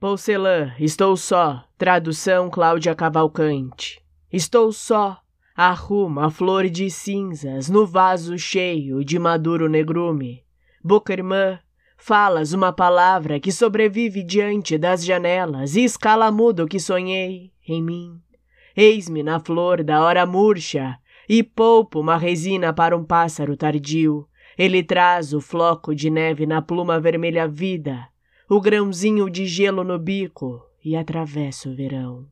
Pousselã, estou só. Tradução Cláudia Cavalcante. Estou só. Arrumo a flor de cinzas no vaso cheio de maduro negrume. Boca irmã, falas uma palavra que sobrevive diante das janelas e escala mudo que sonhei em mim. Eis-me na flor da hora murcha e poupo uma resina para um pássaro tardio. Ele traz o floco de neve na pluma vermelha vida o grãozinho de gelo no bico e atravessa o verão.